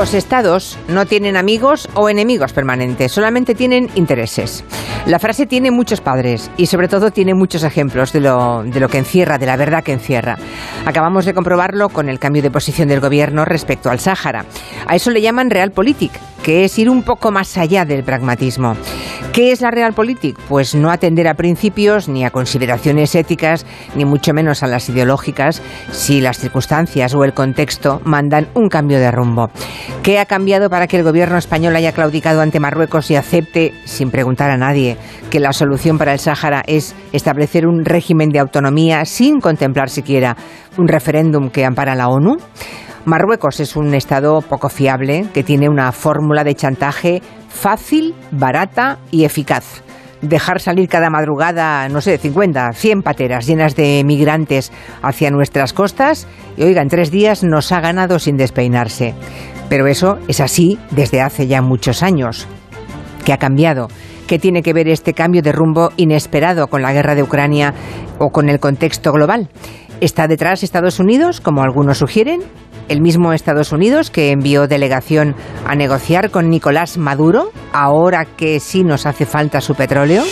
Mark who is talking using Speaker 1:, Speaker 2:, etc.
Speaker 1: Los estados no tienen amigos o enemigos permanentes, solamente tienen intereses. La frase tiene muchos padres y sobre todo tiene muchos ejemplos de lo, de lo que encierra, de la verdad que encierra. Acabamos de comprobarlo con el cambio de posición del gobierno respecto al Sáhara. A eso le llaman realpolitik, que es ir un poco más allá del pragmatismo. ¿Qué es la realpolitik? Pues no atender a principios ni a consideraciones éticas, ni mucho menos a las ideológicas, si las circunstancias o el contexto mandan un cambio de rumbo. ¿Qué ha cambiado para que el gobierno español haya claudicado ante Marruecos y acepte, sin preguntar a nadie, que la solución para el Sáhara es establecer un régimen de autonomía sin contemplar siquiera un referéndum que ampara la ONU? Marruecos es un Estado poco fiable que tiene una fórmula de chantaje fácil, barata y eficaz. Dejar salir cada madrugada, no sé, 50, 100 pateras llenas de migrantes hacia nuestras costas y, oiga, en tres días nos ha ganado sin despeinarse. Pero eso es así desde hace ya muchos años. ¿Qué ha cambiado? ¿Qué tiene que ver este cambio de rumbo inesperado con la guerra de Ucrania o con el contexto global? ¿Está detrás Estados Unidos, como algunos sugieren? El mismo Estados Unidos que envió delegación a negociar con Nicolás Maduro, ahora que sí nos hace falta su petróleo?